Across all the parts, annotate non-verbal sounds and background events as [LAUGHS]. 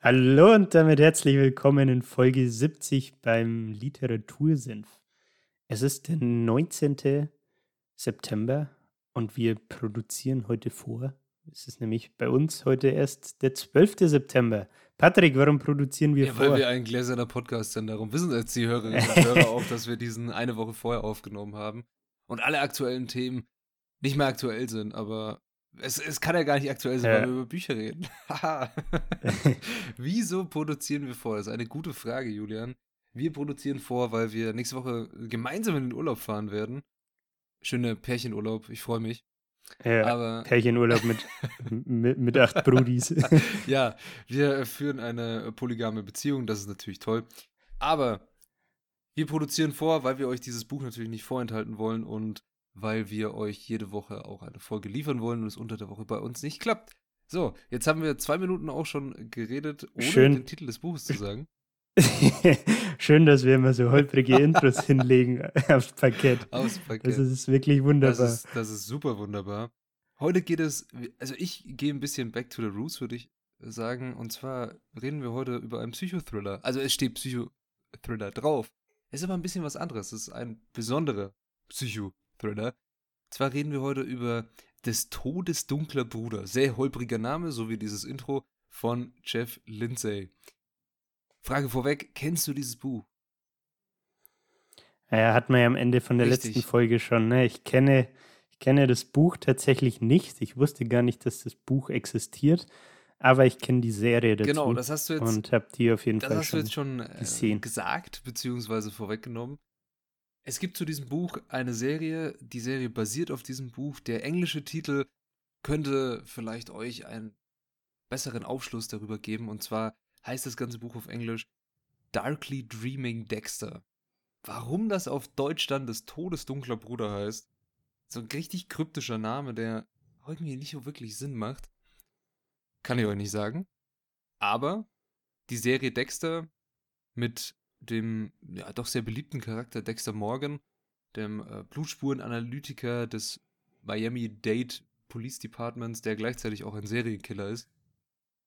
Hallo und damit herzlich willkommen in Folge 70 beim Literatursenf. Es ist der 19. September und wir produzieren heute vor. Es ist nämlich bei uns heute erst der 12. September. Patrick, warum produzieren wir ja, vor? Weil wir ein gläserner Podcast sind. Darum wissen jetzt die Hörerinnen und Hörer auch, dass wir diesen eine Woche vorher aufgenommen haben und alle aktuellen Themen nicht mehr aktuell sind, aber es, es kann ja gar nicht aktuell sein, ja. weil wir über Bücher reden. [LAUGHS] [LAUGHS] Wieso produzieren wir vor? Das ist eine gute Frage, Julian. Wir produzieren vor, weil wir nächste Woche gemeinsam in den Urlaub fahren werden. Schöne Pärchenurlaub, ich freue mich. Ja, Aber, [LAUGHS] Pärchenurlaub mit, mit, mit acht Brudis. ja, wir führen eine polygame Beziehung, das ist natürlich toll. Aber wir produzieren vor, weil wir euch dieses Buch natürlich nicht vorenthalten wollen und weil wir euch jede Woche auch eine Folge liefern wollen und es unter der Woche bei uns nicht klappt. So, jetzt haben wir zwei Minuten auch schon geredet, ohne Schön. den Titel des Buches zu sagen. [LAUGHS] Schön, dass wir immer so holprige Intros [LAUGHS] hinlegen aufs Parkett. Aufs Parkett. Das ist wirklich wunderbar. Das ist, das ist super wunderbar. Heute geht es, also ich gehe ein bisschen back to the roots, würde ich sagen. Und zwar reden wir heute über einen Psychothriller. Also es steht Psychothriller drauf. Es ist aber ein bisschen was anderes. Es ist ein besonderer Psychothriller. Thriller. Zwar reden wir heute über Des Todes dunkler Bruder. Sehr holpriger Name, so wie dieses Intro von Jeff Lindsay. Frage vorweg, kennst du dieses Buch? Ja, hat man ja am Ende von der Richtig. letzten Folge schon. Ne? Ich, kenne, ich kenne das Buch tatsächlich nicht. Ich wusste gar nicht, dass das Buch existiert. Aber ich kenne die Serie dazu. Genau, das hast du jetzt. Und habe die auf jeden Fall schon schon äh, gesehen. gesagt, beziehungsweise vorweggenommen. Es gibt zu diesem Buch eine Serie, die Serie basiert auf diesem Buch. Der englische Titel könnte vielleicht euch einen besseren Aufschluss darüber geben. Und zwar heißt das ganze Buch auf Englisch Darkly Dreaming Dexter. Warum das auf Deutsch dann des Todes dunkler Bruder heißt, so ein richtig kryptischer Name, der irgendwie nicht so wirklich Sinn macht, kann ich euch nicht sagen. Aber die Serie Dexter mit dem ja doch sehr beliebten Charakter Dexter Morgan, dem äh, Blutspurenanalytiker des Miami-Dade Police Departments, der gleichzeitig auch ein Serienkiller ist,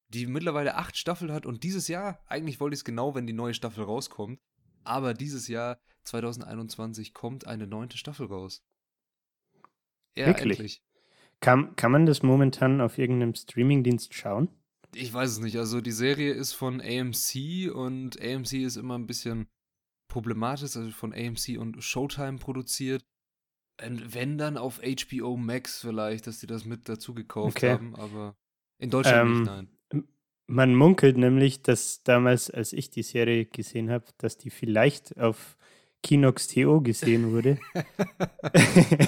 die mittlerweile acht Staffeln hat und dieses Jahr, eigentlich wollte ich es genau, wenn die neue Staffel rauskommt, aber dieses Jahr 2021 kommt eine neunte Staffel raus. Ja, Wirklich? endlich. Kann, kann man das momentan auf irgendeinem Streamingdienst schauen? Ich weiß es nicht. Also die Serie ist von AMC und AMC ist immer ein bisschen problematisch, also von AMC und Showtime produziert. Und wenn dann auf HBO Max vielleicht, dass die das mit dazu gekauft okay. haben, aber in Deutschland ähm, nicht, nein. Man munkelt nämlich, dass damals, als ich die Serie gesehen habe, dass die vielleicht auf Kinox TO gesehen wurde. [LAUGHS] [LAUGHS]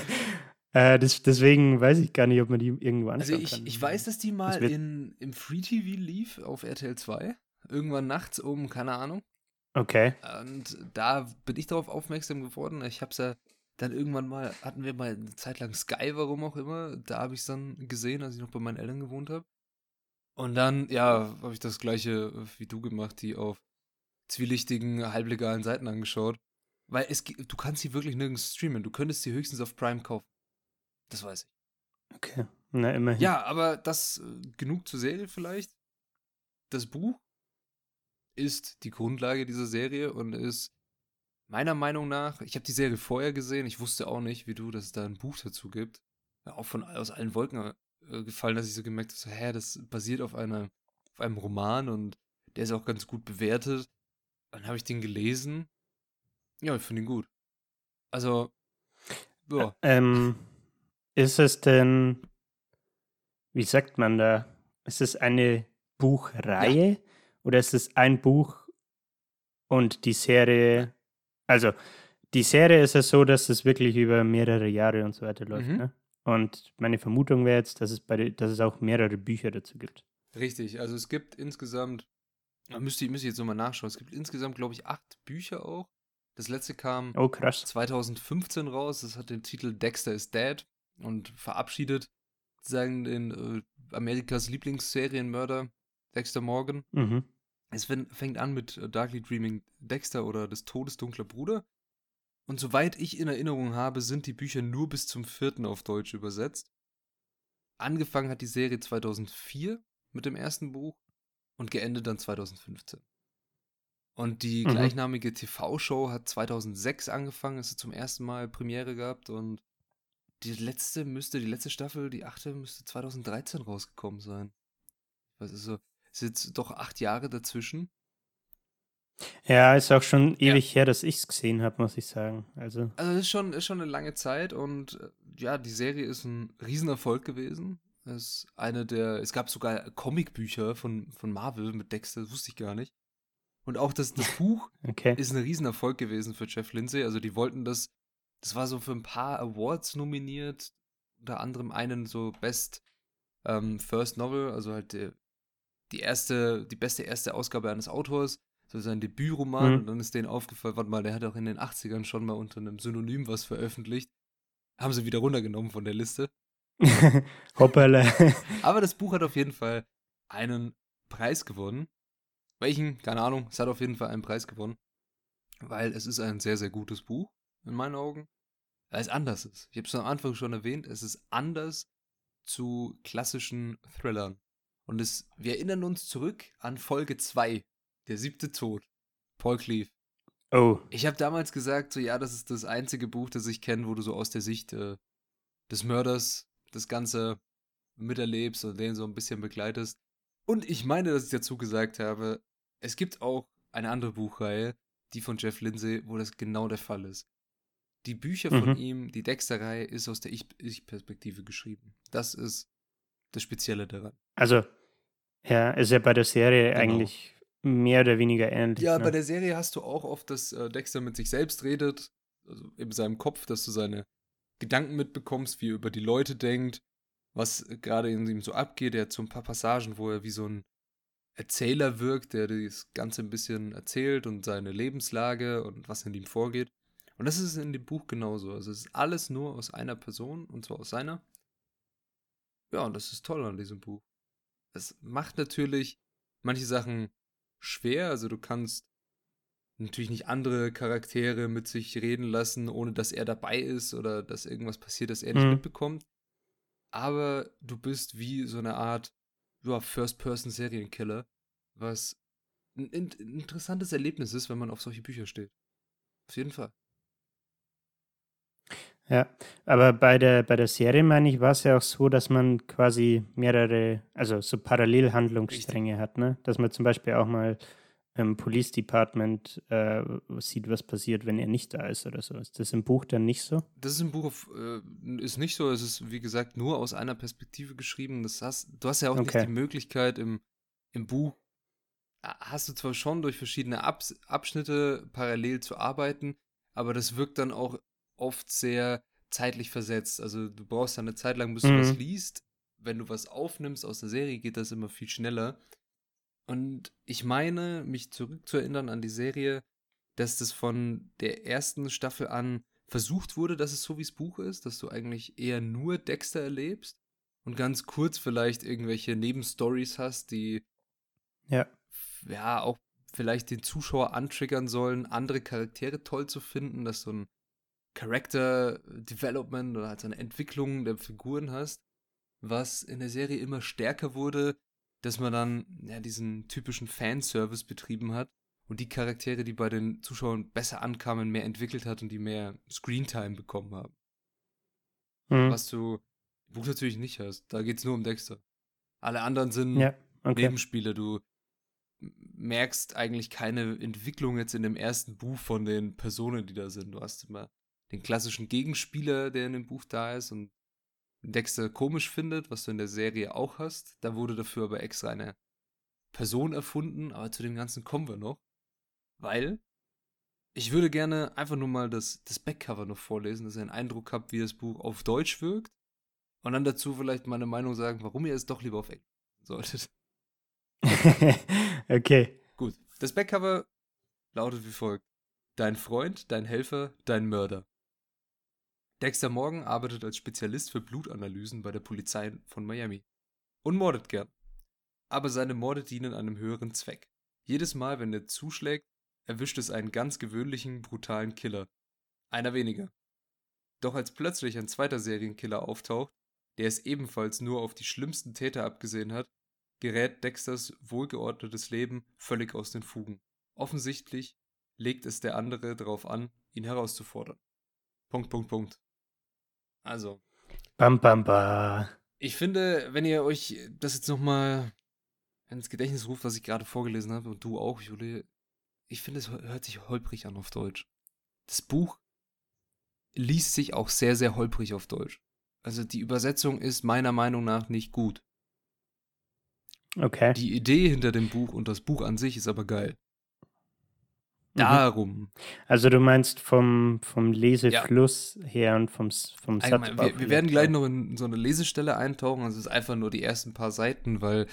Äh, das, deswegen weiß ich gar nicht, ob man die irgendwo anschauen also ich, kann. Ich weiß, dass die mal in, im Free TV lief auf RTL 2. Irgendwann nachts um, keine Ahnung. Okay. Und da bin ich darauf aufmerksam geworden. Ich habe es ja dann irgendwann mal, hatten wir mal eine Zeit lang Sky, warum auch immer. Da habe ich es dann gesehen, als ich noch bei meinen Eltern gewohnt habe. Und dann, ja, habe ich das gleiche wie du gemacht, die auf zwielichtigen, halblegalen Seiten angeschaut. Weil es, du kannst sie wirklich nirgends streamen. Du könntest sie höchstens auf Prime kaufen. Das weiß ich. Okay, na immerhin. Ja, aber das äh, genug zur Serie vielleicht. Das Buch ist die Grundlage dieser Serie und ist meiner Meinung nach, ich habe die Serie vorher gesehen, ich wusste auch nicht, wie du, dass es da ein Buch dazu gibt. Ja, auch von aus allen Wolken äh, gefallen, dass ich so gemerkt habe, so, hä, das basiert auf einer, auf einem Roman und der ist auch ganz gut bewertet. Dann habe ich den gelesen. Ja, ich finde ihn gut. Also, ja. Ähm, ist es denn, wie sagt man da, ist es eine Buchreihe ja. oder ist es ein Buch und die Serie, also die Serie ist ja so, dass es wirklich über mehrere Jahre und so weiter läuft, mhm. ne? Und meine Vermutung wäre jetzt, dass es, bei, dass es auch mehrere Bücher dazu gibt. Richtig, also es gibt insgesamt, müsste, müsste ich jetzt nochmal nachschauen, es gibt insgesamt, glaube ich, acht Bücher auch. Das letzte kam oh, krass. 2015 raus. Das hat den Titel Dexter is Dead und verabschiedet sagen den äh, Amerikas Lieblingsserienmörder Dexter Morgan. Mhm. Es fängt an mit äh, Darkly Dreaming Dexter oder des Todes dunkler Bruder. Und soweit ich in Erinnerung habe, sind die Bücher nur bis zum vierten auf Deutsch übersetzt. Angefangen hat die Serie 2004 mit dem ersten Buch und geendet dann 2015. Und die mhm. gleichnamige TV-Show hat 2006 angefangen, es hat zum ersten Mal Premiere gehabt und die letzte müsste, die letzte Staffel, die achte, müsste 2013 rausgekommen sein. Was ist so, ist jetzt doch acht Jahre dazwischen. Ja, ist auch schon ewig ja. her, dass ich es gesehen habe, muss ich sagen. Also, also ist schon, ist schon eine lange Zeit und äh, ja, die Serie ist ein Riesenerfolg gewesen. Es ist eine der, es gab sogar Comicbücher von, von Marvel mit Dexter, das wusste ich gar nicht. Und auch das, das [LAUGHS] Buch okay. ist ein Riesenerfolg gewesen für Jeff Lindsay. Also die wollten das, das war so für ein paar Awards nominiert, unter anderem einen so Best ähm, First Novel, also halt die, die erste, die beste erste Ausgabe eines Autors so sein Debütroman mhm. und dann ist denen aufgefallen, warte mal, der hat auch in den 80ern schon mal unter einem Synonym was veröffentlicht. Haben sie wieder runtergenommen von der Liste. [LAUGHS] Hoppala. [LAUGHS] Aber das Buch hat auf jeden Fall einen Preis gewonnen. Welchen? Keine Ahnung. Es hat auf jeden Fall einen Preis gewonnen. Weil es ist ein sehr, sehr gutes Buch, in meinen Augen. Weil es anders ist. Ich habe es am Anfang schon erwähnt, es ist anders zu klassischen Thrillern. Und es, wir erinnern uns zurück an Folge 2 der siebte Tod. Paul Cleave. Oh. Ich habe damals gesagt, so ja, das ist das einzige Buch, das ich kenne, wo du so aus der Sicht äh, des Mörders das Ganze miterlebst und den so ein bisschen begleitest. Und ich meine, dass ich dazu gesagt habe, es gibt auch eine andere Buchreihe, die von Jeff Lindsay, wo das genau der Fall ist. Die Bücher von mhm. ihm, die Dexter-Reihe, ist aus der Ich-Perspektive geschrieben. Das ist das Spezielle daran. Also, ja, ist ja bei der Serie genau. eigentlich mehr oder weniger ähnlich. Ja, ne? bei der Serie hast du auch oft, dass äh, Dexter mit sich selbst redet, also in seinem Kopf, dass du seine Gedanken mitbekommst, wie er über die Leute denkt, was gerade in ihm so abgeht. Er hat so ein paar Passagen, wo er wie so ein Erzähler wirkt, der das Ganze ein bisschen erzählt und seine Lebenslage und was in ihm vorgeht. Und das ist in dem Buch genauso. Also es ist alles nur aus einer Person und zwar aus seiner. Ja, und das ist toll an diesem Buch. Es macht natürlich manche Sachen schwer. Also du kannst natürlich nicht andere Charaktere mit sich reden lassen, ohne dass er dabei ist oder dass irgendwas passiert, das er nicht mhm. mitbekommt. Aber du bist wie so eine Art ja, First-Person-Serienkiller, was ein, ein interessantes Erlebnis ist, wenn man auf solche Bücher steht. Auf jeden Fall. Ja, aber bei der, bei der Serie, meine ich, war es ja auch so, dass man quasi mehrere, also so Parallelhandlungsstränge hat, ne? Dass man zum Beispiel auch mal im Police Department äh, sieht, was passiert, wenn er nicht da ist oder so. Ist das im Buch dann nicht so? Das ist im Buch äh, ist nicht so. Es ist, wie gesagt, nur aus einer Perspektive geschrieben. Das hast, du hast ja auch okay. nicht die Möglichkeit im, im Buch, hast du zwar schon durch verschiedene Abs Abschnitte parallel zu arbeiten, aber das wirkt dann auch oft sehr zeitlich versetzt. Also du brauchst dann eine Zeit lang, bis mhm. du was liest. Wenn du was aufnimmst aus der Serie, geht das immer viel schneller. Und ich meine, mich zurückzuerinnern an die Serie, dass das von der ersten Staffel an versucht wurde, dass es so wie das Buch ist, dass du eigentlich eher nur Dexter erlebst und ganz kurz vielleicht irgendwelche Nebenstories hast, die ja, ja auch vielleicht den Zuschauer antriggern sollen, andere Charaktere toll zu finden, dass so ein Character Development oder halt so eine Entwicklung der Figuren hast, was in der Serie immer stärker wurde, dass man dann ja diesen typischen Fanservice betrieben hat und die Charaktere, die bei den Zuschauern besser ankamen, mehr entwickelt hat und die mehr Screentime bekommen haben. Mhm. Was du im Buch natürlich nicht hast. Da geht es nur um Dexter. Alle anderen sind ja, okay. Nebenspieler. Du merkst eigentlich keine Entwicklung jetzt in dem ersten Buch von den Personen, die da sind. Du hast immer den klassischen Gegenspieler, der in dem Buch da ist und Dexter komisch findet, was du in der Serie auch hast. Da wurde dafür aber extra eine Person erfunden, aber zu dem Ganzen kommen wir noch. Weil ich würde gerne einfach nur mal das, das Backcover noch vorlesen, dass ihr einen Eindruck habt, wie das Buch auf Deutsch wirkt. Und dann dazu vielleicht meine Meinung sagen, warum ihr es doch lieber auf Englisch solltet. [LAUGHS] okay. Gut. Das Backcover lautet wie folgt. Dein Freund, dein Helfer, dein Mörder. Dexter Morgan arbeitet als Spezialist für Blutanalysen bei der Polizei von Miami und mordet gern. Aber seine Morde dienen einem höheren Zweck. Jedes Mal, wenn er zuschlägt, erwischt es einen ganz gewöhnlichen, brutalen Killer. Einer weniger. Doch als plötzlich ein zweiter Serienkiller auftaucht, der es ebenfalls nur auf die schlimmsten Täter abgesehen hat, gerät Dexters wohlgeordnetes Leben völlig aus den Fugen. Offensichtlich legt es der andere darauf an, ihn herauszufordern. Punkt, Punkt, Punkt. Also. Bam, bam, bam. Ich finde, wenn ihr euch das jetzt nochmal ins Gedächtnis ruft, was ich gerade vorgelesen habe, und du auch, Juli, ich finde, es hört sich holprig an auf Deutsch. Das Buch liest sich auch sehr, sehr holprig auf Deutsch. Also die Übersetzung ist meiner Meinung nach nicht gut. Okay. Die Idee hinter dem Buch und das Buch an sich ist aber geil. Mhm. Darum. Also du meinst vom, vom Lesefluss ja. her und vom, vom Satzbau. Wir, wir werden gleich noch in so eine Lesestelle eintauchen. Also es ist einfach nur die ersten paar Seiten, weil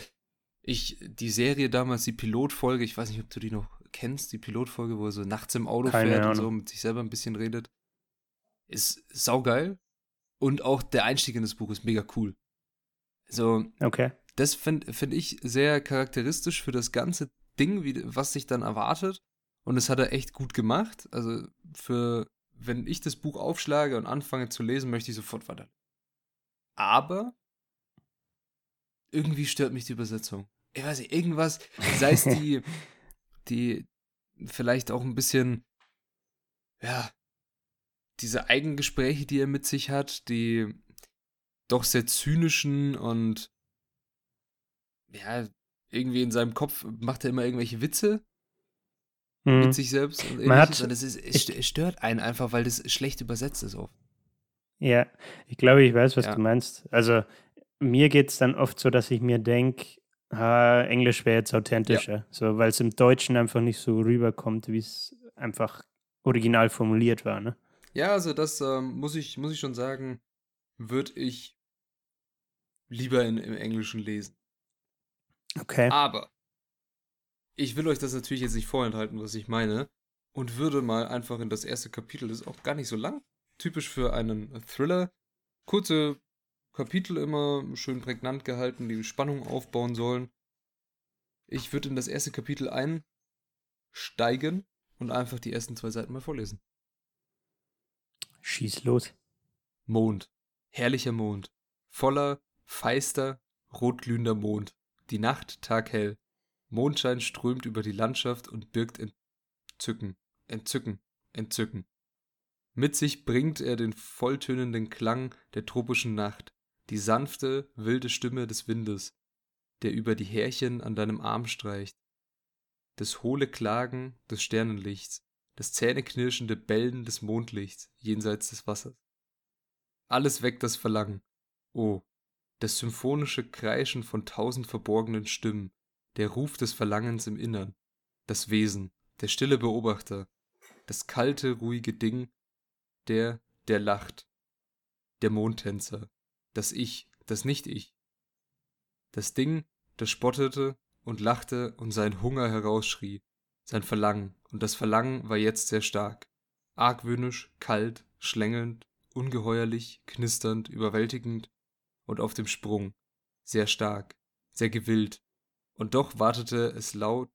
ich die Serie damals, die Pilotfolge, ich weiß nicht, ob du die noch kennst, die Pilotfolge, wo er so nachts im Auto Keine fährt Ahnung. und so mit sich selber ein bisschen redet, ist saugeil. Und auch der Einstieg in das Buch ist mega cool. So, okay. das finde find ich sehr charakteristisch für das ganze Ding, wie, was sich dann erwartet. Und das hat er echt gut gemacht. Also für, wenn ich das Buch aufschlage und anfange zu lesen, möchte ich sofort weiter. Aber irgendwie stört mich die Übersetzung. Ich weiß nicht, irgendwas, sei es die, [LAUGHS] die vielleicht auch ein bisschen, ja, diese Eigengespräche, die er mit sich hat, die doch sehr zynischen und ja, irgendwie in seinem Kopf macht er immer irgendwelche Witze hm. mit sich selbst und Man hat, und es, ist, es stört einen einfach, weil das schlecht übersetzt ist oft. Ja, ich glaube, ich weiß, was ja. du meinst. Also mir geht es dann oft so, dass ich mir denke, Englisch wäre jetzt authentischer, ja. so, weil es im Deutschen einfach nicht so rüberkommt, wie es einfach original formuliert war. Ne? Ja, also das ähm, muss, ich, muss ich schon sagen, würde ich lieber in, im Englischen lesen. Okay. Aber ich will euch das natürlich jetzt nicht vorenthalten, was ich meine, und würde mal einfach in das erste Kapitel, das ist auch gar nicht so lang, typisch für einen Thriller, kurze Kapitel immer schön prägnant gehalten, die Spannung aufbauen sollen. Ich würde in das erste Kapitel einsteigen und einfach die ersten zwei Seiten mal vorlesen. Schieß los. Mond. Herrlicher Mond. Voller, feister, rotglühender Mond. Die Nacht taghell. Mondschein strömt über die Landschaft und birgt Entzücken, Entzücken, Entzücken. Mit sich bringt er den volltönenden Klang der tropischen Nacht, die sanfte, wilde Stimme des Windes, der über die Härchen an deinem Arm streicht, das hohle Klagen des Sternenlichts, das zähneknirschende Bellen des Mondlichts jenseits des Wassers. Alles weckt das Verlangen. Oh, das symphonische Kreischen von tausend verborgenen Stimmen, der Ruf des Verlangens im Innern, das Wesen, der stille Beobachter, das kalte, ruhige Ding, der, der lacht, der Mondtänzer, das Ich, das Nicht-Ich, das Ding, das spottete und lachte und seinen Hunger herausschrie, sein Verlangen, und das Verlangen war jetzt sehr stark. Argwöhnisch, kalt, schlängelnd, ungeheuerlich, knisternd, überwältigend und auf dem Sprung. Sehr stark, sehr gewillt. Und doch wartete es laut,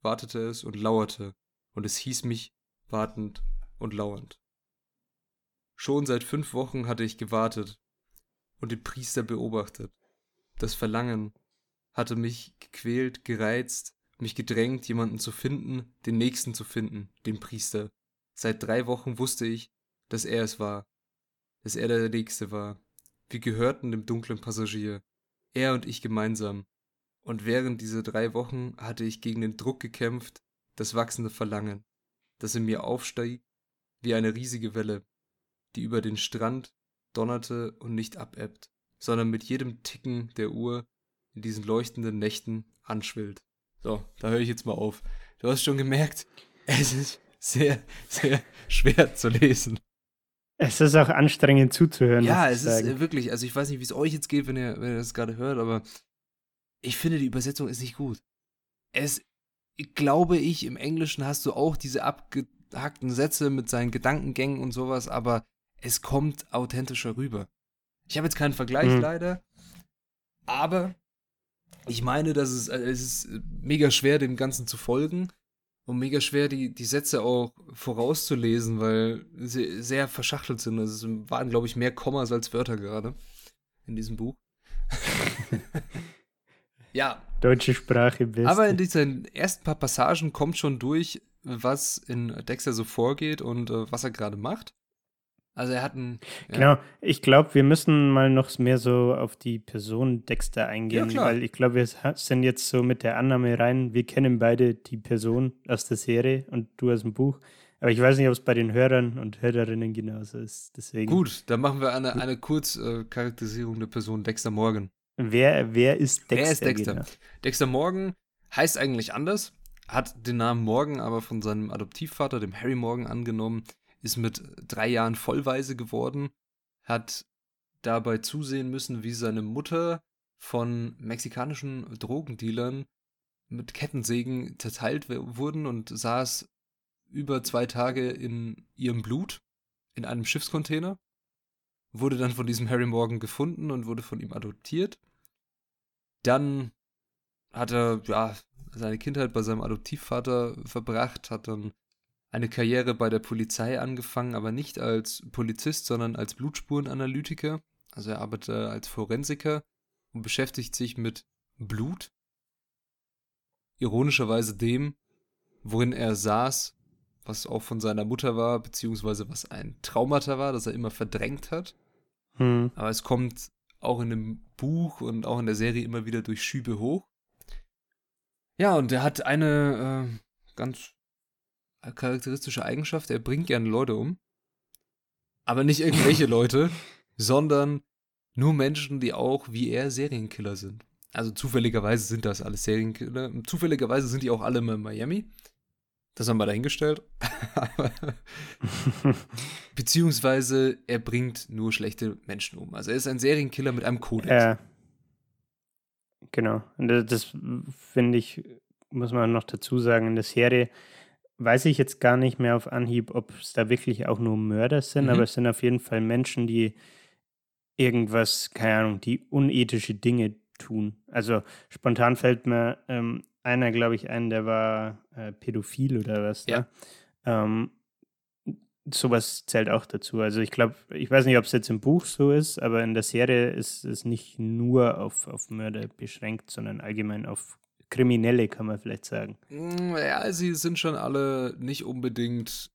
wartete es und lauerte, und es hieß mich wartend und lauernd. Schon seit fünf Wochen hatte ich gewartet und den Priester beobachtet. Das Verlangen hatte mich gequält, gereizt, mich gedrängt, jemanden zu finden, den Nächsten zu finden, den Priester. Seit drei Wochen wusste ich, dass er es war, dass er der Nächste war. Wir gehörten dem dunklen Passagier, er und ich gemeinsam. Und während dieser drei Wochen hatte ich gegen den Druck gekämpft, das wachsende Verlangen, das in mir aufstieg wie eine riesige Welle, die über den Strand donnerte und nicht abebbt, sondern mit jedem Ticken der Uhr in diesen leuchtenden Nächten anschwillt. So, da höre ich jetzt mal auf. Du hast schon gemerkt, [LAUGHS] es ist sehr, sehr schwer zu lesen. Es ist auch anstrengend zuzuhören. Ja, es sagen. ist wirklich, also ich weiß nicht, wie es euch jetzt geht, wenn ihr, wenn ihr das gerade hört, aber ich finde, die Übersetzung ist nicht gut. Es, glaube ich, im Englischen hast du auch diese abge, abgehackten Sätze mit seinen Gedankengängen und sowas, aber es kommt authentischer rüber. Ich habe jetzt keinen Vergleich mhm. leider, aber ich meine, dass es, äh, es ist mega schwer, dem Ganzen zu folgen und mega schwer, die, die Sätze auch vorauszulesen, weil sie sehr verschachtelt sind. Also es waren, glaube ich, mehr Kommas als Wörter gerade in diesem Buch. [LAUGHS] ja. Deutsche Sprache best. Aber in diesen ersten paar Passagen kommt schon durch, was in Dexter so vorgeht und äh, was er gerade macht. Also er hat einen. Ja. Genau, ich glaube, wir müssen mal noch mehr so auf die Person Dexter eingehen, ja, weil ich glaube, wir sind jetzt so mit der Annahme rein, wir kennen beide die Person aus der Serie und du aus dem Buch. Aber ich weiß nicht, ob es bei den Hörern und Hörerinnen genauso ist. Deswegen. Gut, dann machen wir eine, eine Kurzcharakterisierung der Person Dexter Morgan. Wer, wer ist Dexter? Wer ist Dexter? Genau? Dexter Morgan heißt eigentlich anders, hat den Namen Morgan aber von seinem Adoptivvater, dem Harry Morgan, angenommen ist mit drei Jahren vollweise geworden, hat dabei zusehen müssen, wie seine Mutter von mexikanischen Drogendealern mit Kettensägen zerteilt wurden und saß über zwei Tage in ihrem Blut in einem Schiffscontainer, wurde dann von diesem Harry Morgan gefunden und wurde von ihm adoptiert. Dann hat er ja seine Kindheit bei seinem Adoptivvater verbracht, hat dann eine Karriere bei der Polizei angefangen, aber nicht als Polizist, sondern als Blutspurenanalytiker. Also er arbeitet als Forensiker und beschäftigt sich mit Blut. Ironischerweise dem, worin er saß, was auch von seiner Mutter war, beziehungsweise was ein Traumata war, das er immer verdrängt hat. Hm. Aber es kommt auch in dem Buch und auch in der Serie immer wieder durch Schübe hoch. Ja, und er hat eine äh, ganz charakteristische Eigenschaft, er bringt gerne Leute um. Aber nicht irgendwelche [LAUGHS] Leute, sondern nur Menschen, die auch wie er Serienkiller sind. Also zufälligerweise sind das alles Serienkiller. Zufälligerweise sind die auch alle in Miami. Das haben wir dahingestellt. [LAUGHS] [LAUGHS] Beziehungsweise er bringt nur schlechte Menschen um. Also er ist ein Serienkiller mit einem Kodex. Ja. Genau. Und das, das finde ich, muss man noch dazu sagen, in der Serie weiß ich jetzt gar nicht mehr auf Anhieb, ob es da wirklich auch nur Mörder sind, mhm. aber es sind auf jeden Fall Menschen, die irgendwas, keine Ahnung, die unethische Dinge tun. Also spontan fällt mir ähm, einer, glaube ich, ein, der war äh, pädophil oder was. Ja. Ne? Ähm, sowas zählt auch dazu. Also ich glaube, ich weiß nicht, ob es jetzt im Buch so ist, aber in der Serie ist es nicht nur auf, auf Mörder beschränkt, sondern allgemein auf Kriminelle, kann man vielleicht sagen. Mm, ja, sie sind schon alle nicht unbedingt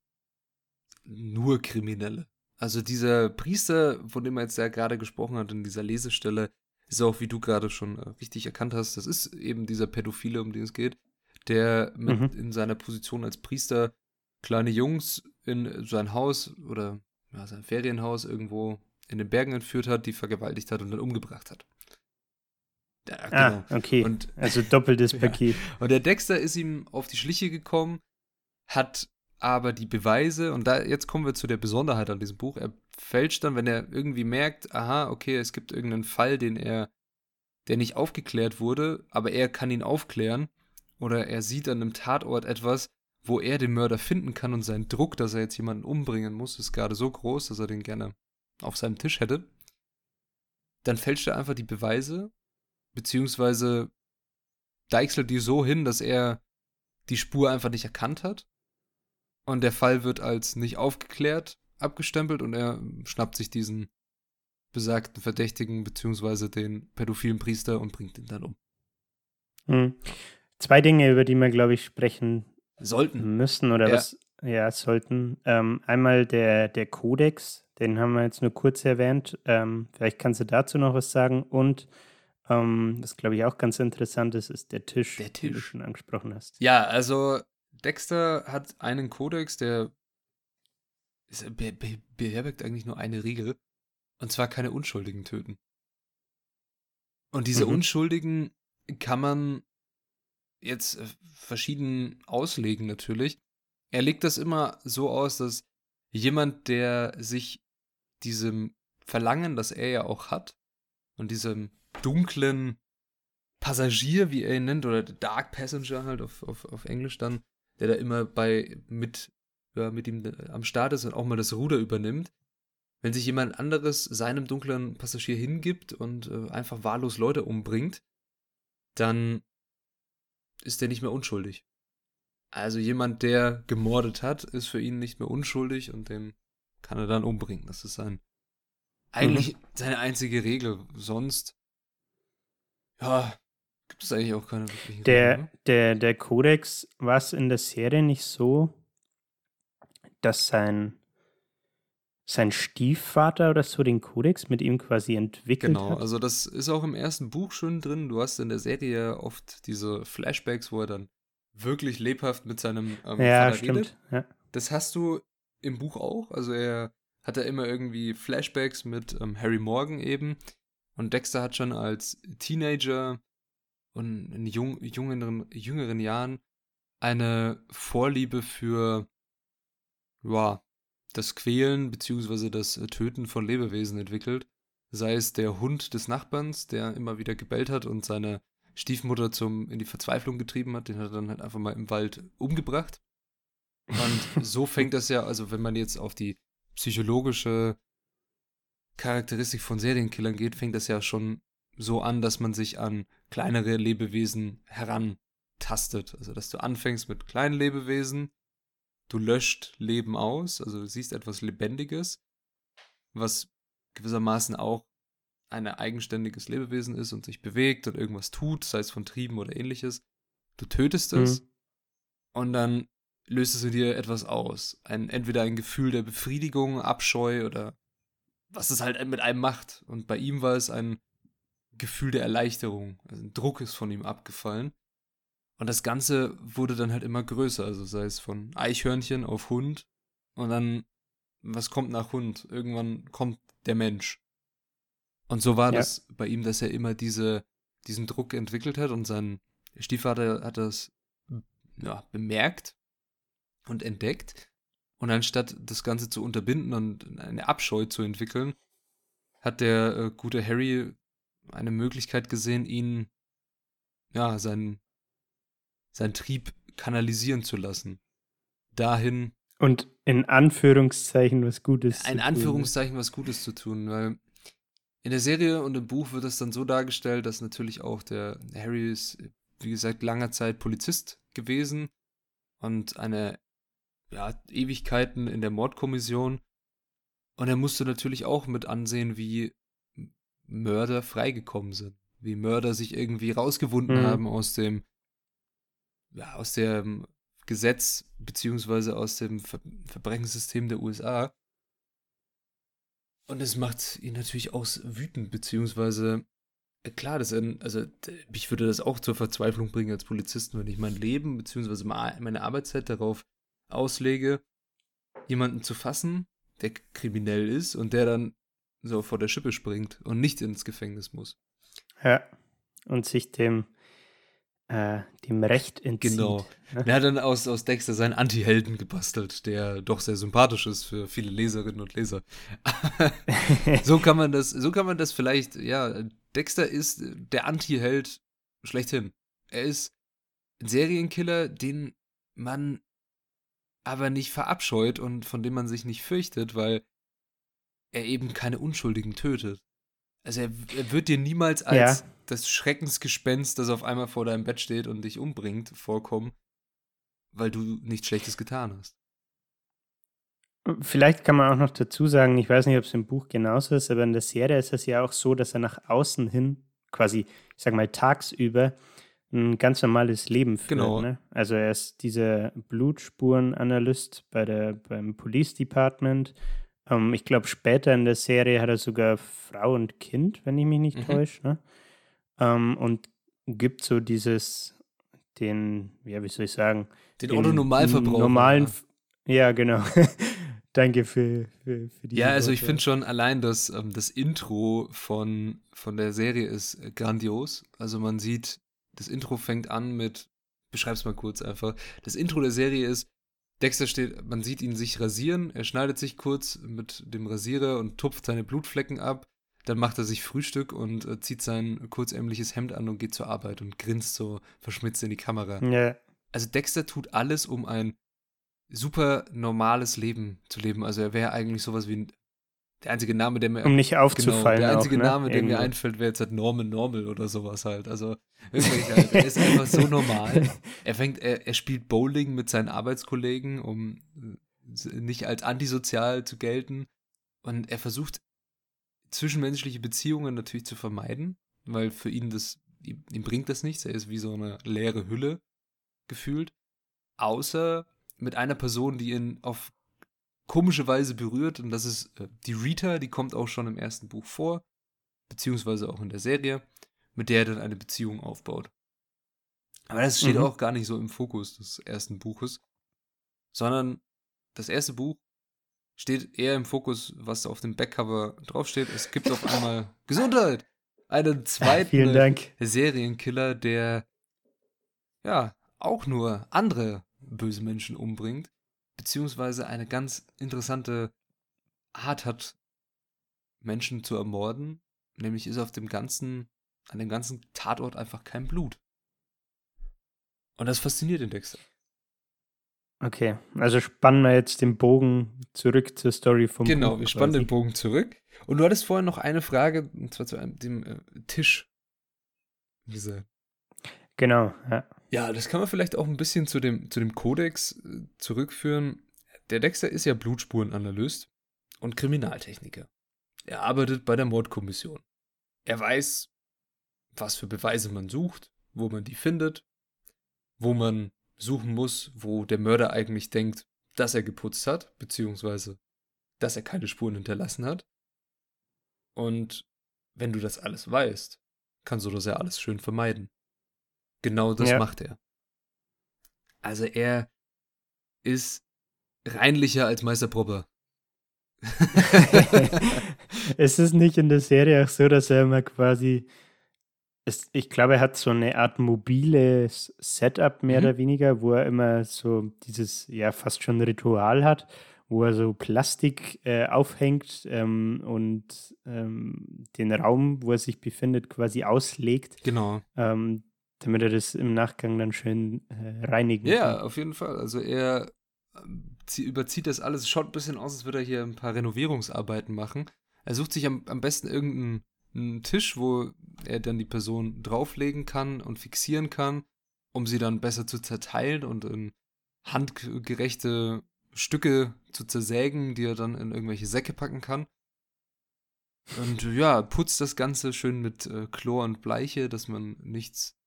nur Kriminelle. Also dieser Priester, von dem er jetzt ja gerade gesprochen hat in dieser Lesestelle, ist auch, wie du gerade schon äh, richtig erkannt hast, das ist eben dieser Pädophile, um den es geht, der mit mhm. in seiner Position als Priester kleine Jungs in sein Haus oder ja, sein Ferienhaus irgendwo in den Bergen entführt hat, die vergewaltigt hat und dann umgebracht hat. Ja, ah, genau. Ah, okay. Und, [LAUGHS] also doppeltes [LAUGHS] Paket. Ja. Und der Dexter ist ihm auf die Schliche gekommen, hat aber die Beweise, und da jetzt kommen wir zu der Besonderheit an diesem Buch, er fälscht dann, wenn er irgendwie merkt, aha, okay, es gibt irgendeinen Fall, den er, der nicht aufgeklärt wurde, aber er kann ihn aufklären, oder er sieht an einem Tatort etwas, wo er den Mörder finden kann und sein Druck, dass er jetzt jemanden umbringen muss, ist gerade so groß, dass er den gerne auf seinem Tisch hätte. Dann fälscht er einfach die Beweise beziehungsweise deichselt die so hin, dass er die Spur einfach nicht erkannt hat. Und der Fall wird als nicht aufgeklärt abgestempelt und er schnappt sich diesen besagten Verdächtigen beziehungsweise den pädophilen Priester und bringt ihn dann um. Hm. Zwei Dinge, über die wir, glaube ich, sprechen sollten müssen oder ja. was ja sollten. Ähm, einmal der, der Kodex, den haben wir jetzt nur kurz erwähnt. Ähm, vielleicht kannst du dazu noch was sagen und ähm, das glaube ich auch ganz interessant ist, ist der Tisch, der Tisch. den du schon angesprochen hast. Ja, also Dexter hat einen Kodex, der ist, be be beherbergt eigentlich nur eine Regel. Und zwar keine Unschuldigen töten. Und diese mhm. Unschuldigen kann man jetzt äh, verschieden auslegen natürlich. Er legt das immer so aus, dass jemand, der sich diesem Verlangen, das er ja auch hat, und diesem dunklen Passagier, wie er ihn nennt, oder Dark Passenger halt auf, auf, auf Englisch dann, der da immer bei mit ja, mit ihm äh, am Start ist und auch mal das Ruder übernimmt. Wenn sich jemand anderes seinem dunklen Passagier hingibt und äh, einfach wahllos Leute umbringt, dann ist der nicht mehr unschuldig. Also jemand, der gemordet hat, ist für ihn nicht mehr unschuldig und den kann er dann umbringen. Das ist sein eigentlich mhm. seine einzige Regel. Sonst, ja, gibt es eigentlich auch keine wirkliche der, Regel. Der, der Kodex war es in der Serie nicht so, dass sein, sein Stiefvater oder so den Kodex mit ihm quasi entwickelt genau, hat. Genau, also das ist auch im ersten Buch schon drin. Du hast in der Serie oft diese Flashbacks, wo er dann wirklich lebhaft mit seinem ähm, ja, Vater stimmt. redet. Ja. Das hast du im Buch auch. Also er hat er immer irgendwie Flashbacks mit ähm, Harry Morgan eben. Und Dexter hat schon als Teenager und in jung, jüngeren, jüngeren Jahren eine Vorliebe für ja, das Quälen bzw. das Töten von Lebewesen entwickelt. Sei es der Hund des Nachbarns, der immer wieder gebellt hat und seine Stiefmutter zum, in die Verzweiflung getrieben hat, den hat er dann halt einfach mal im Wald umgebracht. Und [LAUGHS] so fängt das ja, also wenn man jetzt auf die psychologische Charakteristik von Serienkillern geht, fängt das ja schon so an, dass man sich an kleinere Lebewesen herantastet. Also, dass du anfängst mit kleinen Lebewesen, du löscht Leben aus, also du siehst etwas Lebendiges, was gewissermaßen auch ein eigenständiges Lebewesen ist und sich bewegt und irgendwas tut, sei es von Trieben oder ähnliches. Du tötest es mhm. und dann löst es in dir etwas aus. Ein, entweder ein Gefühl der Befriedigung, Abscheu oder was es halt mit einem macht. Und bei ihm war es ein Gefühl der Erleichterung. Also ein Druck ist von ihm abgefallen. Und das Ganze wurde dann halt immer größer. Also sei es von Eichhörnchen auf Hund. Und dann, was kommt nach Hund? Irgendwann kommt der Mensch. Und so war ja. das bei ihm, dass er immer diese, diesen Druck entwickelt hat und sein Stiefvater hat das ja, bemerkt und entdeckt. Und anstatt das Ganze zu unterbinden und eine Abscheu zu entwickeln, hat der äh, gute Harry eine Möglichkeit gesehen, ihn, ja, seinen, seinen Trieb kanalisieren zu lassen. Dahin. Und in Anführungszeichen was Gutes in Anführungszeichen was Gutes zu tun, weil in der Serie und im Buch wird es dann so dargestellt, dass natürlich auch der Harry ist, wie gesagt, langer Zeit Polizist gewesen und eine ja, Ewigkeiten in der Mordkommission. Und er musste natürlich auch mit ansehen, wie Mörder freigekommen sind. Wie Mörder sich irgendwie rausgewunden mhm. haben aus dem, aus dem Gesetz, beziehungsweise aus dem Ver Verbrechenssystem der USA. Und es macht ihn natürlich auch wütend, beziehungsweise äh, klar, das, also mich würde das auch zur Verzweiflung bringen als Polizisten, wenn ich mein Leben beziehungsweise meine Arbeitszeit darauf auslege, jemanden zu fassen, der kriminell ist und der dann so vor der Schippe springt und nicht ins Gefängnis muss. Ja, und sich dem, äh, dem Recht entzieht. Genau. Ne? Er hat dann aus, aus Dexter seinen Anti-Helden gebastelt, der doch sehr sympathisch ist für viele Leserinnen und Leser. [LAUGHS] so kann man das, so kann man das vielleicht, ja, Dexter ist der Anti-Held schlechthin. Er ist ein Serienkiller, den man aber nicht verabscheut und von dem man sich nicht fürchtet, weil er eben keine Unschuldigen tötet. Also er, er wird dir niemals als ja. Das Schreckensgespenst, das auf einmal vor deinem Bett steht und dich umbringt, vorkommen, weil du nichts Schlechtes getan hast. Vielleicht kann man auch noch dazu sagen, ich weiß nicht, ob es im Buch genauso ist, aber in der Serie ist es ja auch so, dass er nach außen hin, quasi, ich sag mal, tagsüber ein ganz normales Leben führt. Genau. Ne? Also er ist dieser Blutspurenanalyst bei der, beim Police Department. Ähm, ich glaube, später in der Serie hat er sogar Frau und Kind, wenn ich mich nicht mhm. täusche. Ne? Ähm, und gibt so dieses, den, ja, wie soll ich sagen? Den, den Otto-Normalverbraucher. Normalen, ja, ja genau. [LAUGHS] Danke für, für, für die. Ja, also ich finde schon allein das, ähm, das Intro von, von der Serie ist äh, grandios. Also man sieht das Intro fängt an mit, beschreib's mal kurz einfach. Das Intro der Serie ist, Dexter steht, man sieht ihn sich rasieren, er schneidet sich kurz mit dem Rasierer und tupft seine Blutflecken ab. Dann macht er sich Frühstück und äh, zieht sein kurzärmliches Hemd an und geht zur Arbeit und grinst so verschmitzt in die Kamera. Ja. Also Dexter tut alles, um ein super normales Leben zu leben. Also er wäre eigentlich sowas wie ein, der einzige Name, der mir. Um nicht aufzufallen. Genau, der einzige auch, ne? Name, der Irgendwo. mir einfällt, wäre jetzt halt Norman Normal oder sowas halt. Also wirklich halt, er ist einfach so normal. [LAUGHS] Er fängt, er, er spielt Bowling mit seinen Arbeitskollegen, um äh, nicht als antisozial zu gelten. Und er versucht zwischenmenschliche Beziehungen natürlich zu vermeiden, weil für ihn das, ihm, ihm bringt das nichts. Er ist wie so eine leere Hülle gefühlt. Außer mit einer Person, die ihn auf komische Weise berührt. Und das ist äh, die Rita, die kommt auch schon im ersten Buch vor, beziehungsweise auch in der Serie, mit der er dann eine Beziehung aufbaut. Aber das steht Mhm. auch gar nicht so im Fokus des ersten Buches, sondern das erste Buch steht eher im Fokus, was auf dem Backcover draufsteht. Es gibt auf einmal [LAUGHS] Gesundheit. Einen zweiten. Serienkiller, der ja auch nur andere böse Menschen umbringt, beziehungsweise eine ganz interessante Art hat, Menschen zu ermorden. Nämlich ist auf dem ganzen, an dem ganzen Tatort einfach kein Blut. Und das fasziniert den Dexter. Okay, also spannen wir jetzt den Bogen zurück zur Story vom Genau, Buch wir spannen quasi. den Bogen zurück. Und du hattest vorhin noch eine Frage, und zwar zu einem, dem äh, Tisch. Diese Genau, ja. Ja, das kann man vielleicht auch ein bisschen zu dem, zu dem Kodex äh, zurückführen. Der Dexter ist ja Blutspurenanalyst und Kriminaltechniker. Er arbeitet bei der Mordkommission. Er weiß, was für Beweise man sucht, wo man die findet, wo man suchen muss, wo der Mörder eigentlich denkt, dass er geputzt hat, beziehungsweise dass er keine Spuren hinterlassen hat. Und wenn du das alles weißt, kannst du das ja alles schön vermeiden. Genau das Ja. macht er. Also er ist reinlicher als Meister Propper. [LAUGHS] [LAUGHS] es ist nicht in der Serie auch so, dass er immer quasi, es, ich glaube, er hat so eine Art mobiles Setup mehr Mhm. oder weniger, wo er immer so dieses, ja, fast schon Ritual hat, wo er so Plastik äh, aufhängt ähm, und ähm, den Raum, wo er sich befindet, quasi auslegt, Genau. ähm, damit er das im Nachgang dann schön äh, reinigen Ja, kann. auf jeden Fall. Also er ähm, zie- überzieht das alles, schaut ein bisschen aus, als würde er hier ein paar Renovierungsarbeiten machen. Er sucht sich am, am besten irgendeinen einen Tisch, wo er dann die Person drauflegen kann und fixieren kann, um sie dann besser zu zerteilen und in handgerechte Stücke zu zersägen, die er dann in irgendwelche Säcke packen kann. Und ja, putzt das Ganze schön mit äh, Chlor und Bleiche, dass man nichts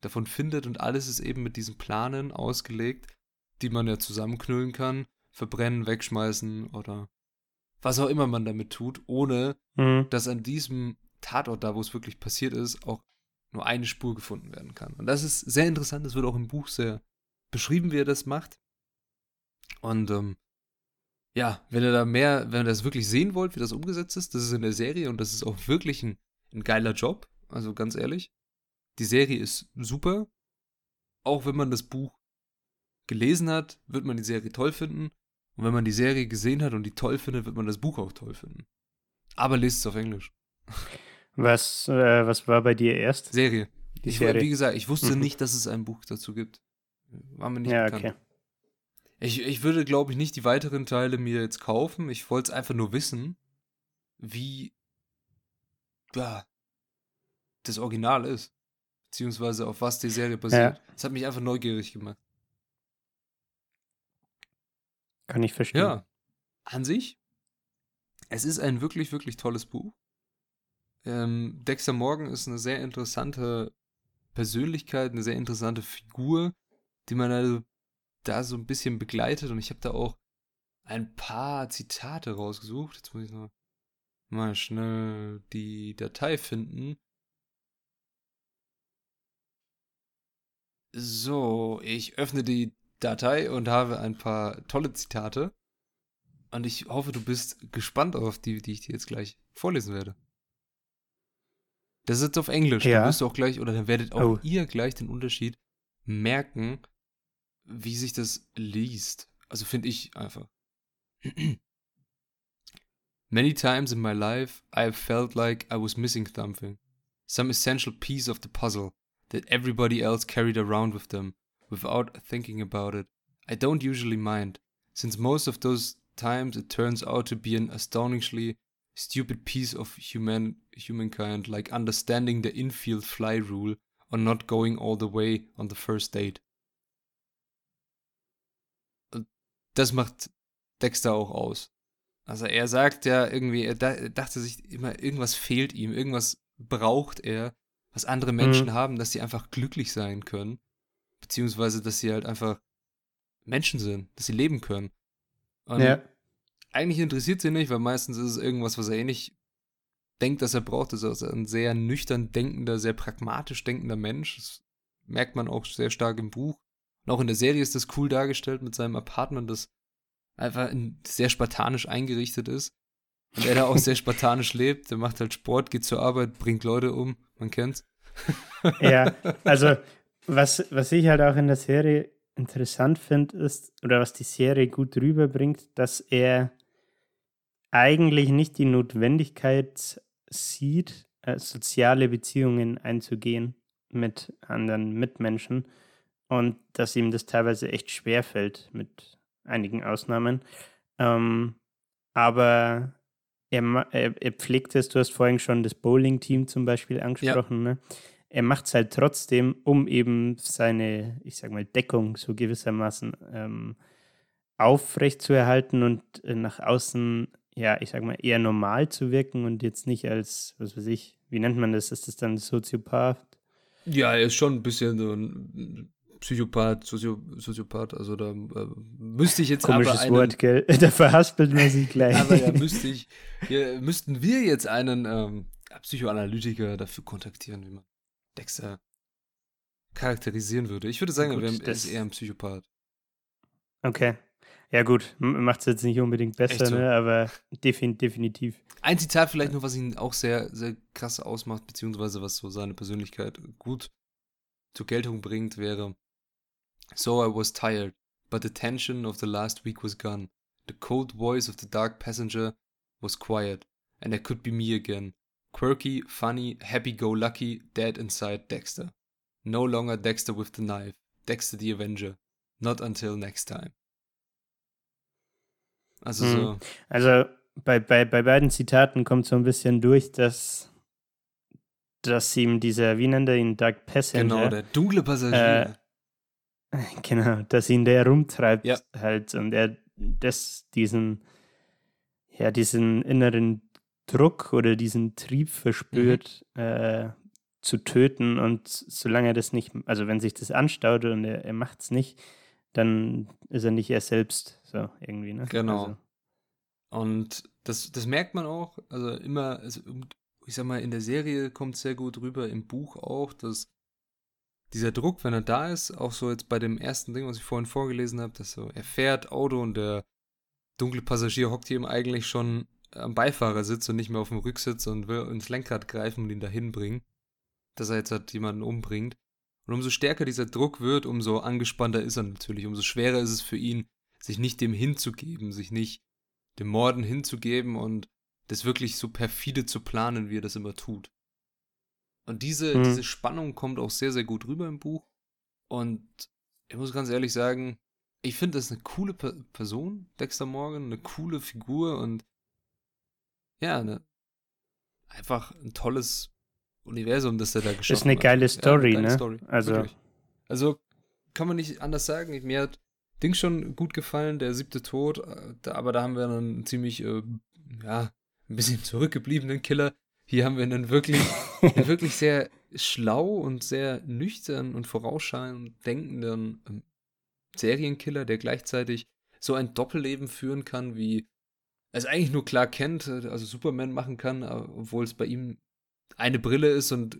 davon findet und alles ist eben mit diesen Planen ausgelegt, die man ja zusammenknüllen kann, verbrennen, wegschmeißen oder was auch immer man damit tut, ohne Mhm. dass an diesem Tatort da, wo es wirklich passiert ist, auch nur eine Spur gefunden werden kann. Und das ist sehr interessant, das wird auch im Buch sehr beschrieben, wie er das macht. Und ähm, ja, wenn ihr da mehr, wenn ihr das wirklich sehen wollt, wie das umgesetzt ist, das ist in der Serie und das ist auch wirklich ein, ein geiler Job, also ganz ehrlich. Die Serie ist super. Auch wenn man das Buch gelesen hat, wird man die Serie toll finden. Und wenn man die Serie gesehen hat und die toll findet, wird man das Buch auch toll finden. Aber lest es auf Englisch. [LAUGHS] Was, äh, was war bei dir erst? Serie. Die Ich, Serie. Wie gesagt, ich wusste Mhm. nicht, dass es ein Buch dazu gibt. War mir nicht ja, bekannt. okay. Ich, ich würde, glaube ich, nicht die weiteren Teile mir jetzt kaufen. Ich wollte es einfach nur wissen, wie ja, das Original ist. Beziehungsweise auf was die Serie basiert. Es hat mich einfach neugierig gemacht. Kann ich verstehen. Ja, an sich, es ist ein wirklich, wirklich tolles Buch. Ähm, Dexter Morgan ist eine sehr interessante Persönlichkeit, eine sehr interessante Figur, die man also da so ein bisschen begleitet. Und ich habe da auch ein paar Zitate rausgesucht. Jetzt muss ich noch mal schnell die Datei finden. So, ich öffne die Datei und habe ein paar tolle Zitate. Und ich hoffe, du bist gespannt auf die, die ich dir jetzt gleich vorlesen werde. Das ist jetzt auf Englisch. Ja. Dann wirst du auch gleich, oder dann werdet auch Oh. ihr gleich den Unterschied merken, wie sich das liest. Also finde ich einfach. [CLEARS THROAT] Many times in my life I have felt like I was missing something. Some essential piece of the puzzle that everybody else carried around with them without thinking about it. I don't usually mind, since most of those times it turns out to be an astonishingly stupid piece of human humankind, like understanding the infield fly rule or not going all the way on the first date. Und das macht Dexter auch aus. Also er sagt ja irgendwie, er dachte sich immer, irgendwas fehlt ihm, irgendwas braucht er, was andere Menschen mhm. haben, dass sie einfach glücklich sein können. Beziehungsweise, dass sie halt einfach Menschen sind, dass sie leben können. Und ja. Eigentlich interessiert sie nicht, weil meistens ist es irgendwas, was er eh nicht denkt, dass er braucht. Das ist also ein sehr nüchtern denkender, sehr pragmatisch denkender Mensch. Das merkt man auch sehr stark im Buch. Und auch in der Serie ist das cool dargestellt mit seinem Apartment, das einfach sehr spartanisch eingerichtet ist. Und er da auch sehr [LAUGHS] spartanisch lebt. Der macht halt Sport, geht zur Arbeit, bringt Leute um. Man kennt's. ja, [LAUGHS] also was, was ich halt auch in der Serie interessant finde, ist, oder was die Serie gut rüberbringt, dass er eigentlich nicht die Notwendigkeit sieht, äh, soziale Beziehungen einzugehen mit anderen Mitmenschen und dass ihm das teilweise echt schwer fällt, mit einigen Ausnahmen. Ähm, aber er, er, er, pflegt es, du hast vorhin schon das Bowling-Team zum Beispiel angesprochen, ja. ne? er macht es halt trotzdem, um eben seine, ich sag mal, Deckung so gewissermaßen ähm, aufrechtzuerhalten und äh, nach außen ja, ich sag mal, eher normal zu wirken und jetzt nicht als, was weiß ich, wie nennt man das? Ist das dann Soziopath? Ja, er ist schon ein bisschen so ein Psychopath, Sozio Soziopath, also da äh, müsste ich jetzt Komisches aber einen, Wort, gell? [LAUGHS] Da verhaspelt man sich gleich. aber da [LAUGHS] müsste ich, ja, müssten wir jetzt einen ähm, Psychoanalytiker dafür kontaktieren, wie man Dexter charakterisieren würde. Ich würde sagen, Gut, er ist eher ein Psychopath. Okay. Ja, gut, macht es jetzt nicht unbedingt besser, so? ne? aber defin definitiv. Ein Zitat vielleicht noch, was ihn auch sehr, sehr krass ausmacht, beziehungsweise was so seine Persönlichkeit gut zur Geltung bringt, wäre: So I was tired, but the tension of the last week was gone. The cold voice of the dark passenger was quiet, and I could be me again. Quirky, funny, happy go lucky, dead inside Dexter. No longer Dexter with the knife, Dexter the Avenger. Not until next time. Also hm. so. Also bei, bei, bei beiden Zitaten kommt so ein bisschen durch, dass, dass ihm dieser, wie nennt er ihn, Doug Passenger. Genau, der dunkle Passagier. Äh, [LAUGHS] genau, dass ihn der rumtreibt ja. halt und er das, diesen, ja, diesen inneren Druck oder diesen Trieb verspürt, mhm. äh, zu töten und solange er das nicht, also wenn sich das anstaut und er, er macht es nicht, dann ist er nicht er selbst, so irgendwie, ne? Genau. Also. Und das, das merkt man auch, also immer, also ich sag mal, in der Serie kommt es sehr gut rüber, im Buch auch, dass dieser Druck, wenn er da ist, auch so jetzt bei dem ersten Ding, was ich vorhin vorgelesen habe, dass so, er fährt Auto und der dunkle Passagier hockt ihm eigentlich schon am Beifahrersitz und nicht mehr auf dem Rücksitz und will ins Lenkrad greifen und ihn dahin bringen, dass er jetzt halt jemanden umbringt. Und umso stärker dieser Druck wird, umso angespannter ist er natürlich, umso schwerer ist es für ihn, sich nicht dem hinzugeben, sich nicht dem Morden hinzugeben und das wirklich so perfide zu planen, wie er das immer tut. Und diese, mhm. diese Spannung kommt auch sehr, sehr gut rüber im Buch. Und ich muss ganz ehrlich sagen, ich finde das eine coole Pe Person, Dexter Morgan, eine coole Figur und ja, eine, einfach ein tolles Universum, das er da geschaffen hat. Ist eine geile hat. Story, ja, eine geile ne? Story, also. Also kann man nicht anders sagen. Mir hat Ding schon gut gefallen, der siebte Tod, äh, aber da haben wir einen ziemlich, äh, ja, ein bisschen [LAUGHS] zurückgebliebenen Killer. Hier haben wir einen wirklich, [LAUGHS] wirklich sehr schlau und sehr nüchtern und vorausschauend denkenden ähm, Serienkiller, der gleichzeitig so ein Doppelleben führen kann, wie es eigentlich nur klar kennt, äh, also Superman machen kann, obwohl es bei ihm eine Brille ist und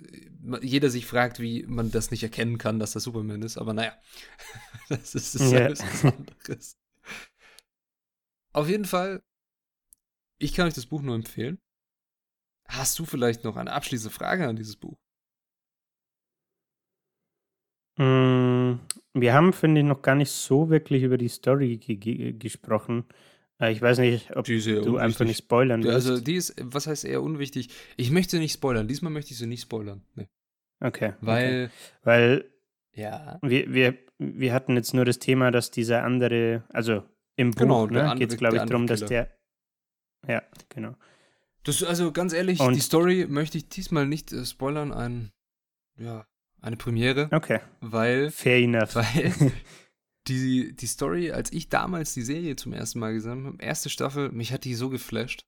jeder sich fragt, wie man das nicht erkennen kann, dass das Superman ist. Aber naja, [LAUGHS] das ist, das yeah. was anderes. Auf jeden Fall, ich kann euch das Buch nur empfehlen. Hast du vielleicht noch eine abschließende Frage an dieses Buch? Mm, wir haben, finde ich, noch gar nicht so wirklich über die Story gesprochen. Äh, ich weiß nicht, ob du unwichtig. einfach nicht spoilern willst. Also die ist, was heißt eher unwichtig? Ich möchte nicht spoilern. Diesmal möchte ich sie nicht spoilern. Nee. Okay. Weil. Okay. Weil. Ja. Wir, wir, wir hatten jetzt nur das Thema, dass dieser andere, also im Buch genau, ne, geht es, glaube ich, darum, dass der. Ja, genau. Das, also ganz ehrlich, Und die Story möchte ich diesmal nicht äh, spoilern. Ein, ja, eine Premiere. Okay. Weil. Fair enough. Weil [LAUGHS] die, die Story, als ich damals die Serie zum ersten Mal gesehen habe, erste Staffel, mich hat die so geflasht.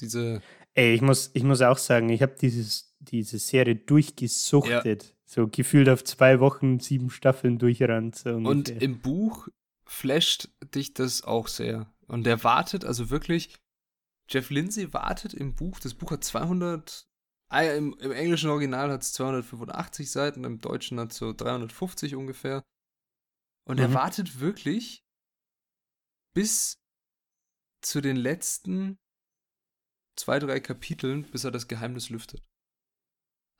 Diese. Ey, ich muss, ich muss auch sagen, ich habe diese Serie durchgesuchtet. Ja. So gefühlt auf zwei Wochen sieben Staffeln durchrannt. So Und im Buch flasht dich das auch sehr. Und der wartet, also wirklich, Jeff Lindsay wartet im Buch, das Buch hat 200, ah im, im englischen Original hat es 285 Seiten, im deutschen hat es so 350 ungefähr. Und mhm. er wartet wirklich bis zu den letzten zwei, drei Kapiteln, bis er das Geheimnis lüftet.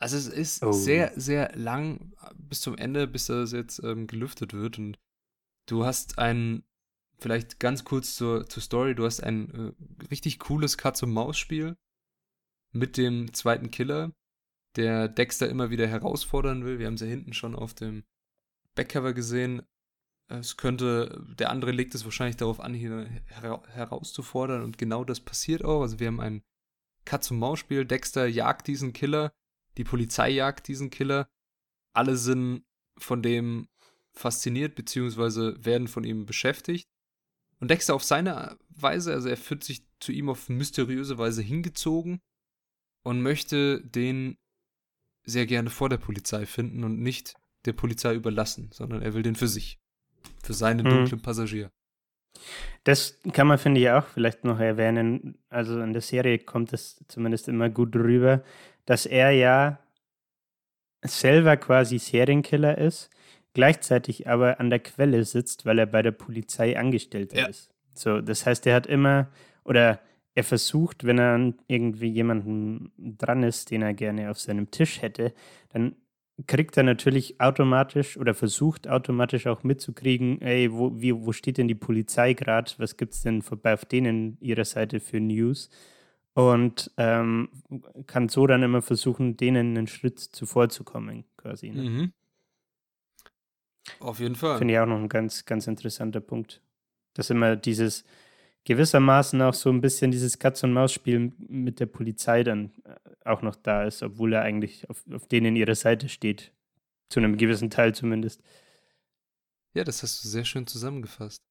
Also es ist oh. sehr, sehr lang bis zum Ende, bis das jetzt ähm, gelüftet wird. Und du hast ein, vielleicht ganz kurz zur, zur Story, du hast ein äh, richtig cooles Katz-und-Maus-Spiel mit dem zweiten Killer, der Dexter immer wieder herausfordern will. Wir haben es ja hinten schon auf dem Backcover gesehen. Es könnte, der andere legt es wahrscheinlich darauf an, hier herauszufordern und genau das passiert auch. Also wir haben ein Katz-und-Maus-Spiel, Dexter jagt diesen Killer, die Polizei jagt diesen Killer, alle sind von dem fasziniert, beziehungsweise werden von ihm beschäftigt. Und Dexter auf seine Weise, also er fühlt sich zu ihm auf mysteriöse Weise hingezogen und möchte den sehr gerne vor der Polizei finden und nicht der Polizei überlassen, sondern er will den für sich. Für seinen hm. dunklen Passagier. Das kann man, finde ich, auch vielleicht noch erwähnen. Also in der Serie kommt es zumindest immer gut rüber, dass er ja selber quasi Serienkiller ist, gleichzeitig aber an der Quelle sitzt, weil er bei der Polizei angestellt ja. ist. So, das heißt, er hat immer oder er versucht, wenn er irgendwie jemanden dran ist, den er gerne auf seinem Tisch hätte, dann kriegt er natürlich automatisch oder versucht automatisch auch mitzukriegen, ey, wo, wie, wo steht denn die Polizei gerade? Was gibt es denn vorbei auf denen ihrer Seite für News? Und ähm, kann so dann immer versuchen, denen einen Schritt zuvorzukommen, quasi. Ne? Mhm. Auf jeden Fall. Finde ich auch noch ein ganz, ganz interessanter Punkt. Dass immer dieses, gewissermaßen auch so ein bisschen dieses Katz-und-Maus-Spiel mit der Polizei dann äh, auch noch da ist, obwohl er eigentlich auf, auf denen ihrer Seite steht. Zu einem gewissen Teil zumindest. Ja, das hast du sehr schön zusammengefasst.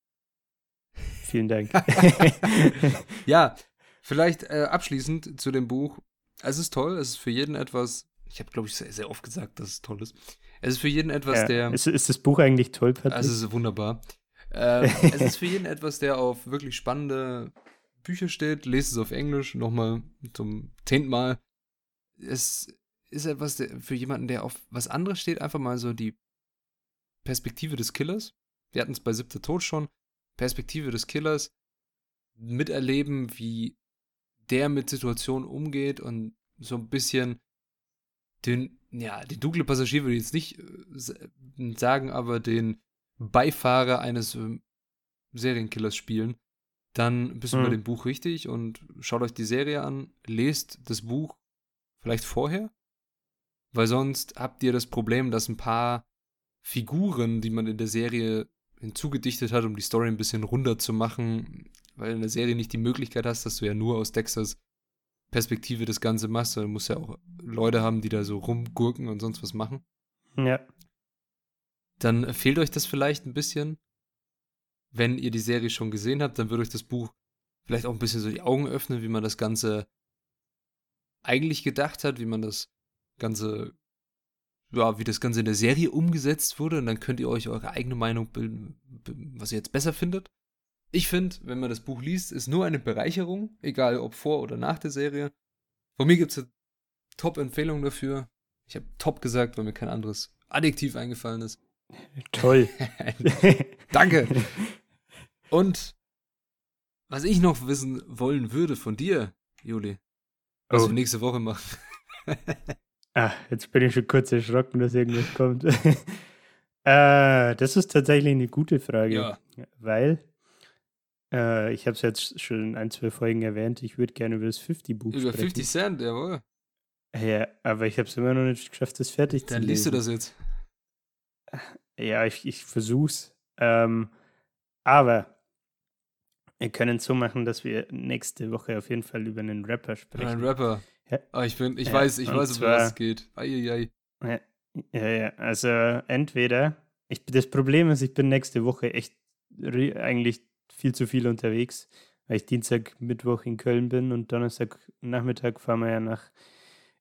Vielen Dank. [LAUGHS] ja, [LAUGHS] vielleicht äh, abschließend zu dem Buch. Es ist toll, es ist für jeden etwas, ich habe glaube ich sehr, sehr, oft gesagt, dass es toll ist. Es ist für jeden etwas, ja, der. Ist, ist das Buch eigentlich toll, Patrick? Also es ist wunderbar. Ähm, [LAUGHS] es ist für jeden etwas, der auf wirklich spannende Bücher steht. Lest es auf Englisch nochmal zum zehnten Mal. Es ist etwas der, für jemanden, der auf was anderes steht, einfach mal so die Perspektive des Killers. Wir hatten es bei Siebter Tod schon. Perspektive des Killers. Miterleben, wie der mit Situationen umgeht und so ein bisschen den, ja, den dunklen Passagier würde ich jetzt nicht äh, sagen, aber den Beifahrer eines äh, Serienkillers spielen, dann bist du mhm. bei dem Buch richtig und schaut euch die Serie an, lest das Buch vielleicht vorher, weil sonst habt ihr das Problem, dass ein paar Figuren, die man in der Serie hinzugedichtet hat, um die Story ein bisschen runder zu machen, weil in der Serie nicht die Möglichkeit hast, dass du ja nur aus Dexters Perspektive das Ganze machst, du musst ja auch Leute haben, die da so rumgurken und sonst was machen. Ja dann fehlt euch das vielleicht ein bisschen. Wenn ihr die Serie schon gesehen habt, dann würde euch das Buch vielleicht auch ein bisschen so die Augen öffnen, wie man das Ganze eigentlich gedacht hat, wie man das Ganze, ja, wie das Ganze in der Serie umgesetzt wurde. Und dann könnt ihr euch eure eigene Meinung bilden, was ihr jetzt besser findet. Ich finde, wenn man das Buch liest, ist nur eine Bereicherung, egal ob vor oder nach der Serie. Von mir gibt es eine Top-Empfehlung dafür. Ich habe top gesagt, weil mir kein anderes Adjektiv eingefallen ist. Toll. [LAUGHS] Danke. Und was ich noch wissen wollen würde von dir, Juli, was oh. wir nächste Woche machen. ah, jetzt bin ich schon kurz erschrocken, dass irgendwas kommt. [LAUGHS] äh, das ist tatsächlich eine gute Frage. Ja. Weil, äh, ich habe es jetzt schon ein, zwei Folgen erwähnt, ich würde gerne über das 50-Buch sprechen. Über 50 Cent, jawohl. Ja, aber ich habe es immer noch nicht geschafft, das fertig Dann zu lesen. Dann liest du das jetzt. Ja, ich, ich versuch's. Ähm, aber Wir können es so machen, dass wir nächste Woche auf jeden Fall über einen Rapper sprechen. Ein Rapper. Ja. Ah, ich bin, ich Ja, weiß, ich weiß, um zwar- was es geht. Eieiei. Ja, ja, ja. Also entweder, ich, das Problem ist, ich bin nächste Woche echt eigentlich viel zu viel unterwegs, weil ich Dienstag, Mittwoch in Köln bin und Donnerstag Nachmittag fahren wir ja nach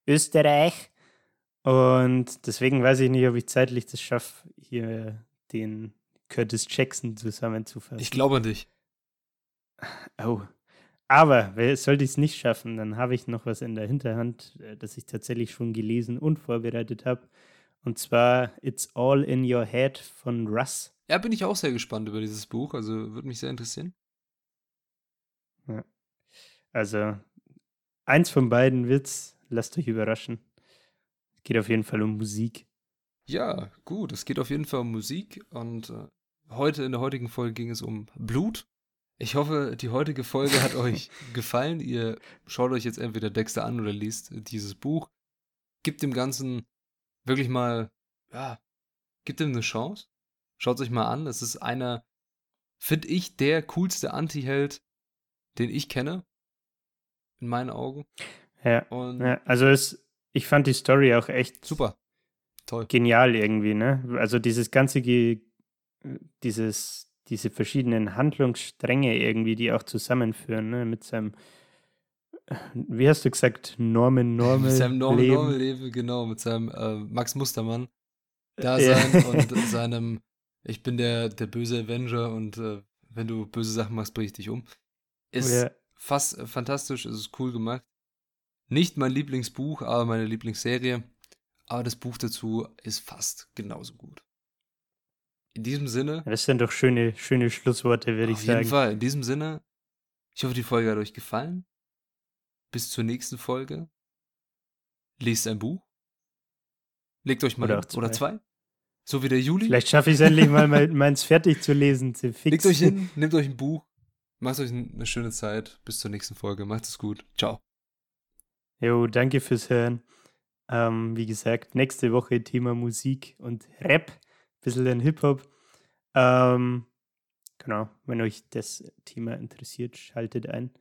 Österreich. Und deswegen weiß ich nicht, ob ich zeitlich das schaffe, hier den Curtis Jackson zusammenzufassen. Ich glaube an dich. Oh. Aber sollte ich es nicht schaffen, dann habe ich noch was in der Hinterhand, äh, das ich tatsächlich schon gelesen und vorbereitet habe. Und zwar It's All in Your Head von Russ. Ja, bin ich auch sehr gespannt über dieses Buch. Also würde mich sehr interessieren. Also eins von beiden wird's. Lasst euch überraschen. Geht auf jeden Fall um Musik. Ja, gut. Es geht auf jeden Fall um Musik und äh, heute in der heutigen Folge ging es um Blut. Ich hoffe, die heutige Folge hat [LAUGHS] euch gefallen. Ihr schaut euch jetzt entweder Dexter an oder liest dieses Buch. Gibt dem Ganzen wirklich mal, ja, gibt ihm eine Chance. Schaut es euch mal an. Es ist einer, finde ich, der coolste Anti-Held, den ich kenne. In meinen Augen. Ja, Und ja also es, ich fand die Story auch echt super. Toll. genial irgendwie, ne? Also dieses ganze, Ge dieses, diese verschiedenen Handlungsstränge irgendwie, die auch zusammenführen, ne? Mit seinem, wie hast du gesagt, Norman Normal [LAUGHS] mit seinem Normal, Leben. Normal Leben, genau, mit seinem äh, Max Mustermann da Ja. sein und [LAUGHS] seinem, ich bin der, der böse Avenger und äh, wenn du böse Sachen machst, bring ich dich um. Ist Ja. fast äh, fantastisch, es ist cool gemacht. Nicht mein Lieblingsbuch, aber meine Lieblingsserie. Aber das Buch dazu ist fast genauso gut. In diesem Sinne, Das sind doch schöne, schöne Schlussworte, würde ich auf jeden sagen. Fall, in diesem Sinne, ich hoffe, die Folge hat euch gefallen. Bis zur nächsten Folge. Lest ein Buch. Legt euch mal Oder hin. zwei. Oder zwei. So wie der Juli. Vielleicht schaffe ich es endlich mal, mein- [LAUGHS] meins fertig zu lesen. Zu fix. Legt euch hin, nehmt euch ein Buch. Macht euch eine schöne Zeit. Bis zur nächsten Folge. Macht es gut. Ciao. Jo, danke fürs Hören. Ähm, wie gesagt, nächste Woche Thema Musik und Rap, bisschen in Hip-Hop. Ähm, genau, wenn euch das Thema interessiert, schaltet ein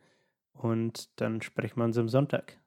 und dann sprechen wir uns am Sonntag.